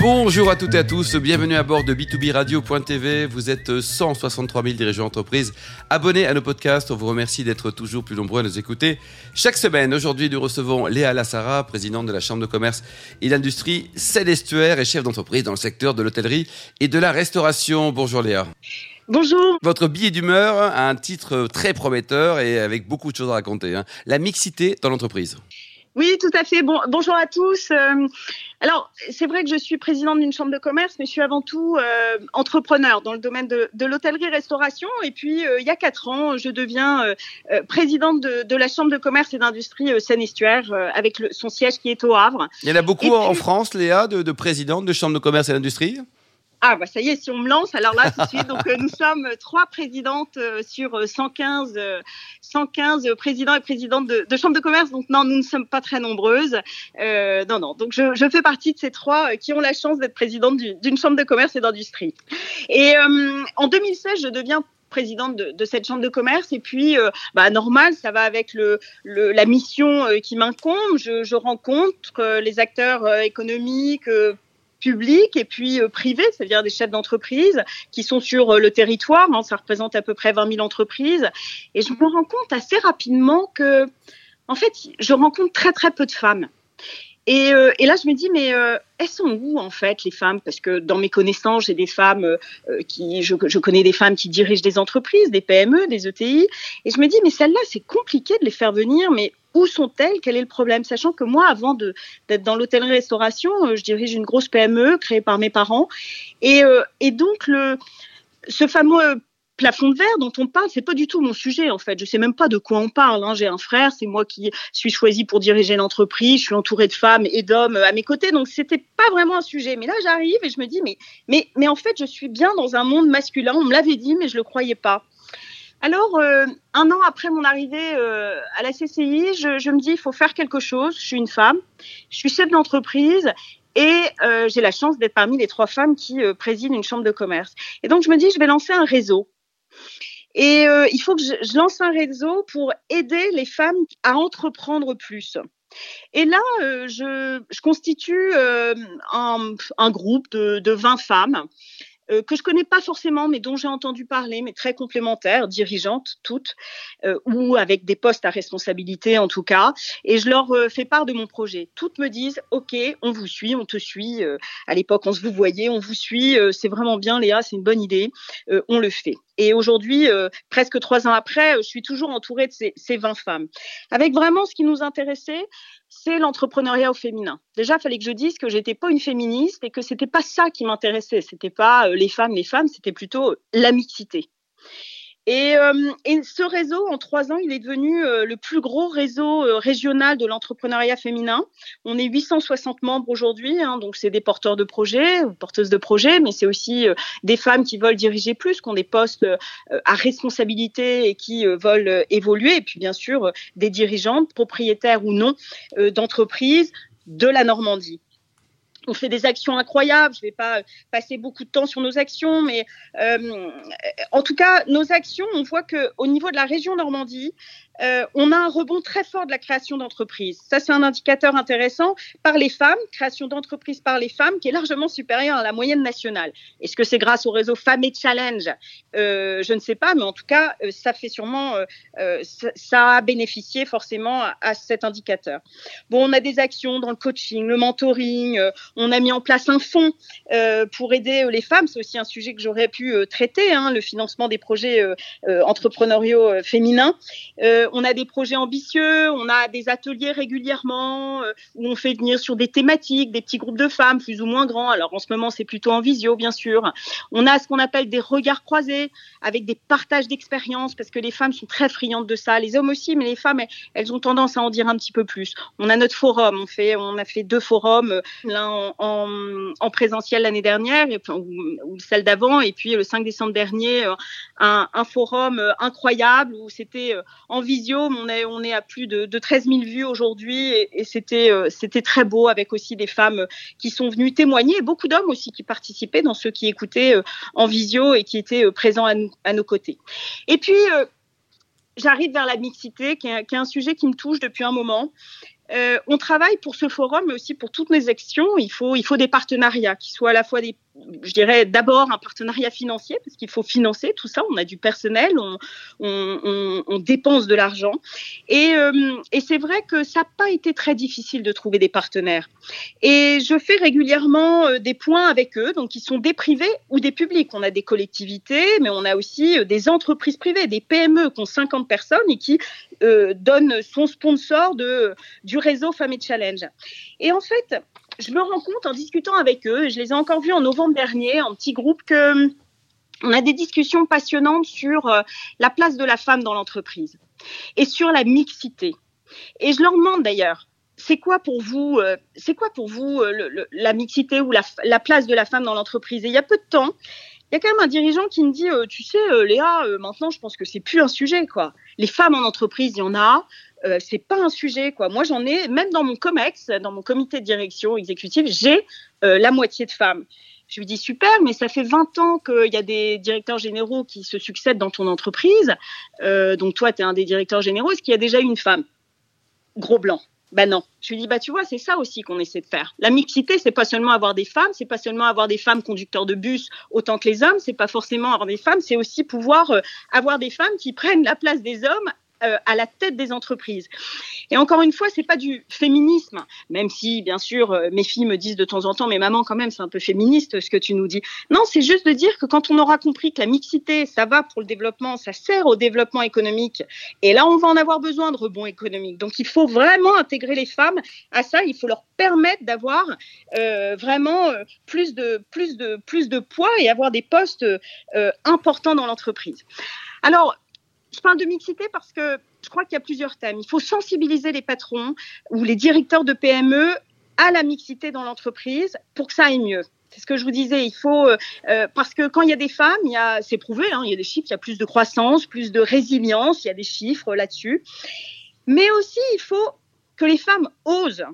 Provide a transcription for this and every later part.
Bonjour à toutes et à tous, bienvenue à bord de B2B Radio.tv. Vous êtes 163 000 dirigeants d'entreprise abonnés à nos podcasts. On vous remercie d'être toujours plus nombreux à nous écouter. Chaque semaine, aujourd'hui, nous recevons Léa Lassara, présidente de la Chambre de commerce et d'industrie Célestuaire et chef d'entreprise dans le secteur de l'hôtellerie et de la restauration. Bonjour Léa. Bonjour. Votre billet d'humeur a un titre très prometteur et avec beaucoup de choses à raconter. Hein. La mixité dans l'entreprise. Oui, tout à fait. Bon, bonjour à tous. Euh, alors, c'est vrai que je suis présidente d'une chambre de commerce, mais je suis avant tout euh, entrepreneur dans le domaine de, de l'hôtellerie-restauration. Et puis, euh, il y a quatre ans, je deviens présidente de, de, la chambre de commerce et d'industrie Seine-Estuaire, avec le, son siège qui est au Havre. Il y en a beaucoup en France, Léa, de, de présidentes de chambre de commerce et d'industrie? Ah bah ça y est, si on me lance, alors là tout de suite. Donc euh, nous sommes trois présidentes euh, sur 115, euh, 115 présidents et présidentes de, de chambres de commerce. Donc non, nous ne sommes pas très nombreuses. Euh, non non. Donc je, je, fais partie de ces trois qui ont la chance d'être présidente d'une chambre de commerce et d'industrie. Et en 2016, je deviens présidente de, de, cette chambre de commerce et puis bah normal ça va avec le, le la mission qui m'incombe je, je rencontre les acteurs économiques public et puis euh, privé, c'est-à-dire des chefs d'entreprise qui sont sur euh, le territoire. Hein, ça représente à peu près 20 000 entreprises. Et je me rends compte assez rapidement que, en fait, je rencontre très très peu de femmes. Et, euh, là, je me dis, mais elles sont où en fait les femmes? Parce que dans mes connaissances, j'ai des femmes qui, je, je, connais des femmes qui dirigent des entreprises, des PME, des ETI, et je me dis, mais celles-là, c'est compliqué de les faire venir, mais où sont-elles? Quel est le problème? Sachant que moi, avant d'être dans l'hôtellerie-restauration, je dirige une grosse PME créée par mes parents, et, et donc le ce fameux plafond de verre dont on parle, c'est pas du tout mon sujet en fait. Je sais même pas de quoi on parle. Hein. J'ai un frère, c'est moi qui suis choisi pour diriger l'entreprise. Je suis entourée de femmes et d'hommes à mes côtés, donc c'était pas vraiment un sujet. Mais là, j'arrive et je me dis mais mais mais en fait, je suis bien dans un monde masculin. On me l'avait dit, mais je le croyais pas. Alors, euh, un an après mon arrivée euh, à la CCI, je, je, me dis il faut faire quelque chose. Je suis une femme, je suis chef d'entreprise et euh, j'ai la chance d'être parmi les trois femmes qui euh, président une chambre de commerce. Et donc, je me dis je vais lancer un réseau et euh, il faut que je, je, lance un réseau pour aider les femmes à entreprendre plus. Et là, euh, je, je, constitue un, un, groupe de, de 20 femmes euh, que je connais pas forcément, mais dont j'ai entendu parler, mais très complémentaires, dirigeantes toutes, euh, ou avec des postes à responsabilité en tout cas. Et je leur euh, fais part de mon projet. Toutes me disent, ok, on vous suit, on te suit. Euh, à l'époque, on se vous voyait, on vous suit. Euh, c'est vraiment bien, Léa, c'est une bonne idée. on le fait. Et aujourd'hui, presque trois ans après, je suis toujours entourée de ces, ces 20 femmes. Avec vraiment ce qui nous intéressait, c'est l'entrepreneuriat au féminin. Déjà, il fallait que je dise que j'étais pas une féministe et que c'était pas ça qui m'intéressait. C'était pas euh, les femmes, les femmes, c'était plutôt la mixité. Et, euh, et, ce réseau, en trois ans, il est devenu euh, le plus gros réseau euh, régional de l'entrepreneuriat féminin. On est 860 membres aujourd'hui, hein, donc c'est des porteurs de projets, porteuses de projets, mais c'est aussi des femmes qui veulent diriger plus, qui ont des postes à responsabilité et qui veulent évoluer, et puis bien sûr des dirigeantes, propriétaires ou non, d'entreprises de la Normandie on fait des actions incroyables. Je ne vais pas passer beaucoup de temps sur nos actions, mais euh, en tout cas, nos actions, on voit qu'au niveau de la région Normandie, euh, on a un rebond très fort de la création d'entreprises. Ça, c'est un indicateur intéressant par les femmes, création d'entreprises par les femmes, qui est largement supérieure à la moyenne nationale. Est-ce que c'est grâce au réseau Femmes et Challenge? Euh, Je ne sais pas, mais en tout cas, euh, ça fait sûrement, ça, a bénéficié forcément à, cet indicateur. Bon, on a des actions dans le coaching, le mentoring. on a mis en place un fonds pour aider les femmes. C'est aussi un sujet que j'aurais pu traiter, hein, le financement des projets entrepreneuriaux féminins. On a des projets ambitieux, on a des ateliers régulièrement euh, où on fait venir sur des thématiques, des petits groupes de femmes plus ou moins grands. Alors en ce moment, c'est plutôt en visio, bien sûr. On a ce qu'on appelle des regards croisés avec des partages d'expériences parce que les femmes sont très friandes de ça, les hommes aussi, mais les femmes, elles, ont tendance à en dire un petit peu plus. On a notre forum, on a fait deux forums, euh, l'un en, en, en, présentiel l'année dernière ou, celle d'avant, et puis le 5 décembre dernier, euh, un, un forum incroyable où c'était en visio on est, on est à plus de, de 13 000 vues aujourd'hui et, c'était, euh, c'était très beau avec aussi des femmes qui sont venues témoigner et beaucoup d'hommes aussi qui participaient dans ceux qui écoutaient euh, en visio et qui étaient euh, présents à, nos côtés. Et puis, j'arrive vers la mixité, qui est, un sujet qui me touche depuis un moment. Euh, on travaille pour ce forum, mais aussi pour toutes nos actions. Il faut, il faut des partenariats qui soient à la fois des, je dirais d'abord un partenariat financier parce qu'il faut financer tout ça. On a du personnel, on, dépense de l'argent, et, euh, et c'est vrai que ça n'a pas été très difficile de trouver des partenaires. Et je fais régulièrement euh, des points avec eux, donc ils sont des privés ou des publics. On a des collectivités, mais on a aussi euh, des entreprises privées, des PME qui ont 50 personnes et qui donnent son sponsor du réseau et Challenge. Et en fait, je me rends compte en discutant avec eux, je les ai encore vus en novembre dernier, en petit groupe, que on a des discussions passionnantes sur euh, la place de la femme dans l'entreprise et sur la mixité. Et je leur demande d'ailleurs, c'est quoi pour vous, euh, c'est quoi pour vous euh, la mixité ou la, la, place de la femme dans l'entreprise? Et il y a peu de temps, il y a quand même un dirigeant qui me dit, tu sais, Léa, maintenant je pense que c'est plus un sujet, quoi. Les femmes en entreprise, il y en a, euh, c'est pas un sujet quoi. Moi j'en ai même dans mon comex, dans mon comité de direction exécutive, j'ai euh, la moitié de femmes. Je lui dis super, mais ça fait 20 ans qu'il y a des directeurs généraux qui se succèdent dans ton entreprise. Euh, donc toi tu es un des directeurs généraux, est-ce qu'il y a déjà une femme? Gros blanc. Ben non. Je lui dis bah tu vois c'est ça aussi qu'on essaie de faire. La mixité c'est pas seulement avoir des femmes, c'est pas seulement avoir des femmes conducteurs de bus autant que les hommes, c'est pas forcément avoir des femmes, c'est aussi pouvoir avoir des femmes qui prennent la place des hommes euh, à la tête des entreprises. Et encore une fois, c'est pas du féminisme, même si bien sûr euh, mes filles me disent de temps en temps, mais maman quand même c'est un peu féministe ce que tu nous dis. Non, c'est juste de dire que quand on aura compris que la mixité, ça va pour le développement, ça sert au développement économique, et là on va en avoir besoin de rebond économique. Donc il faut vraiment intégrer les femmes à ça, il faut leur permettre d'avoir euh, vraiment plus de plus de plus de poids et avoir des postes importants dans l'entreprise. Alors je parle de mixité parce que je crois qu'il y a plusieurs thèmes. Il faut sensibiliser les patrons ou les directeurs de PME à la mixité dans l'entreprise pour que ça aille mieux. C'est ce que je vous disais. Il faut euh, parce que quand il y a des femmes, il y a c'est prouvé, hein, il y a des chiffres, il y a plus de croissance, plus de résilience, il y a des chiffres là-dessus. Mais aussi, il faut que les femmes osent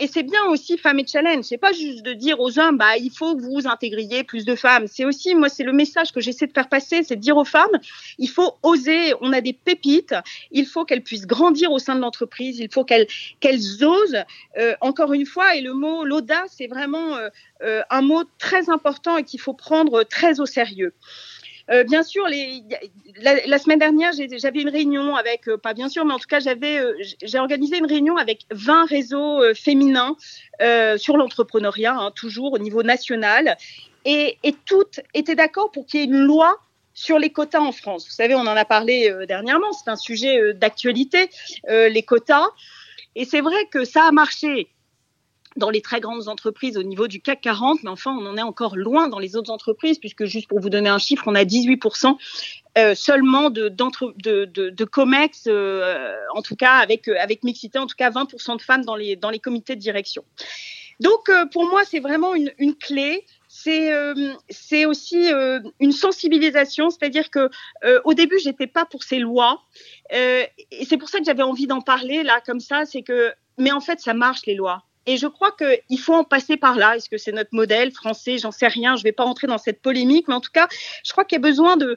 et c'est bien aussi Femmes et Challenge. C'est pas juste de dire aux hommes, bah, il faut que vous intégriez plus de femmes. C'est aussi, moi, c'est le message que j'essaie de faire passer, c'est de dire aux femmes, il faut oser. On a des pépites. Il faut qu'elles puissent grandir au sein de l'entreprise. Il faut qu'elles, qu'elles osent. Euh, encore une fois, et le mot, l'audace, c'est vraiment euh, euh, un mot très important et qu'il faut prendre très au sérieux. Euh, bien sûr, les, la, la, semaine dernière, j'avais une réunion avec, euh, pas bien sûr, mais en tout cas, j'avais, euh, j'ai organisé une réunion avec 20 réseaux euh, féminins euh, sur l'entrepreneuriat, hein, toujours au niveau national, et, et toutes étaient d'accord pour qu'il y ait une loi sur les quotas en France. Vous savez, on en a parlé dernièrement, c'est un sujet d'actualité, les quotas. Et c'est vrai que ça a marché dans les très grandes entreprises au niveau du CAC 40, mais enfin, on en est encore loin dans les autres entreprises, puisque juste pour vous donner un chiffre, on a 18% euh, seulement de, COMEX, euh, en tout cas avec, euh, avec mixité, en tout cas 20% de femmes dans les, dans les comités de direction. Donc, pour moi, c'est vraiment une, clé c'est c'est aussi une sensibilisation, c'est-à-dire que euh, au début j'étais pas pour ces lois et c'est pour ça que j'avais envie d'en parler là comme ça, c'est que mais en fait ça marche les lois. Et je crois qu'il faut en passer par là. Est-ce que c'est notre modèle français? J'en sais rien. Je ne vais pas rentrer dans cette polémique, mais en tout cas, je crois qu'il y a besoin de,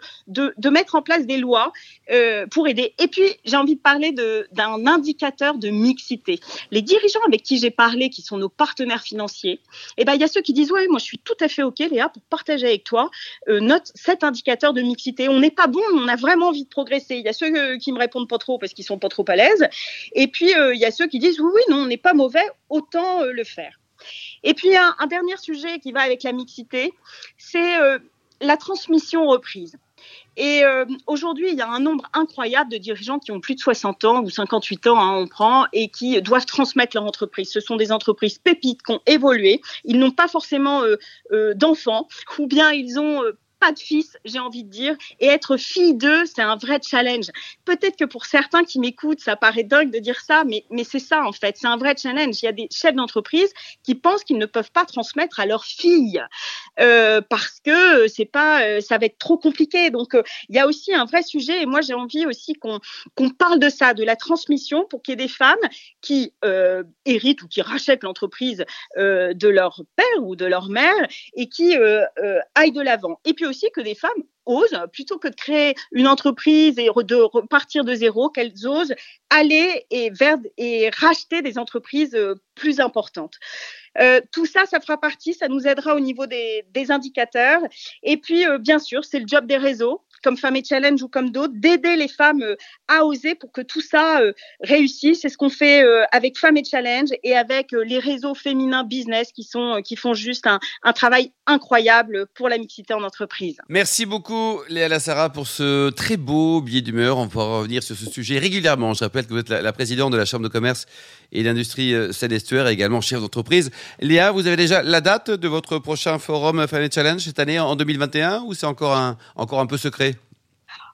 mettre en place des lois euh, pour aider. Et puis, j'ai envie de parler d'un indicateur de mixité. Les dirigeants avec qui j'ai parlé, qui sont nos partenaires financiers, eh ben, il y a ceux qui disent, ouais, moi, je suis tout à fait OK, Léa, pour partager avec toi euh, notre, cet indicateur de mixité. On n'est pas bon, on a vraiment envie de progresser. Il y a ceux euh, qui me répondent pas trop parce qu'ils sont pas trop à l'aise. Et puis, il y a ceux qui disent, oui, oui, non, on n'est pas mauvais, autant euh, le faire. Et puis, un, dernier sujet qui va avec la mixité, c'est euh, la transmission reprise. Et euh, aujourd'hui, il y a un nombre incroyable de dirigeants qui ont plus de 60 ans ou 58 ans, hein, on prend, et qui doivent transmettre leur entreprise. Ce sont des entreprises pépites qui ont évolué. Ils n'ont pas forcément d'enfants, ou bien ils ont pas de fils, j'ai envie de dire, et être fille d'eux, c'est un vrai challenge. Peut-être que pour certains qui m'écoutent, ça paraît dingue de dire ça, mais, mais c'est ça en fait, c'est un vrai challenge. Il y a des chefs d'entreprise qui pensent qu'ils ne peuvent pas transmettre à leurs filles euh, parce que c'est pas, euh, ça va être trop compliqué. Donc euh, il y a aussi un vrai sujet, et moi j'ai envie aussi qu'on qu'on parle de ça, de la transmission, pour qu'il y ait des femmes qui héritent ou qui rachètent l'entreprise de leur père ou de leur mère et qui aillent de l'avant. Et puis aussi que des femmes osent, plutôt que de créer une entreprise et de repartir de zéro, qu'elles osent aller et vers et racheter des entreprises euh, plus importantes. Euh, tout ça, ça fera partie, ça nous aidera au niveau des, des indicateurs. Et puis, euh, bien sûr, c'est le job des réseaux, comme Femmes et Challenge ou comme d'autres, d'aider les femmes euh, à oser pour que tout ça euh, réussisse. C'est ce qu'on fait euh, avec Femmes et Challenge et avec les réseaux féminins business qui sont qui font juste un, travail incroyable pour la mixité en entreprise. Merci beaucoup Léa Lassara pour ce très beau billet d'humeur. On pourra revenir sur ce sujet régulièrement. Je rappelle que vous êtes la, la présidente de la Chambre de commerce et d'industrie Seine-Estuaire et également chef d'entreprise. Léa, vous avez déjà la date de votre prochain forum Femmes et Challenge cette année en 2021 ou c'est encore un, encore un peu secret?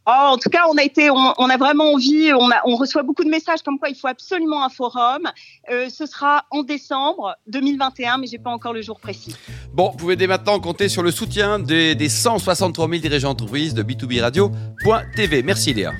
Oh, en tout cas, on a été, on, a vraiment envie, on reçoit beaucoup de messages comme quoi il faut absolument un forum. Euh, ce sera en décembre 2021, mais j'ai pas encore le jour précis. Bon, vous pouvez dès maintenant compter sur le soutien des, des 163 000 dirigeants d'entreprise de B2B Radio.tv. Merci Léa.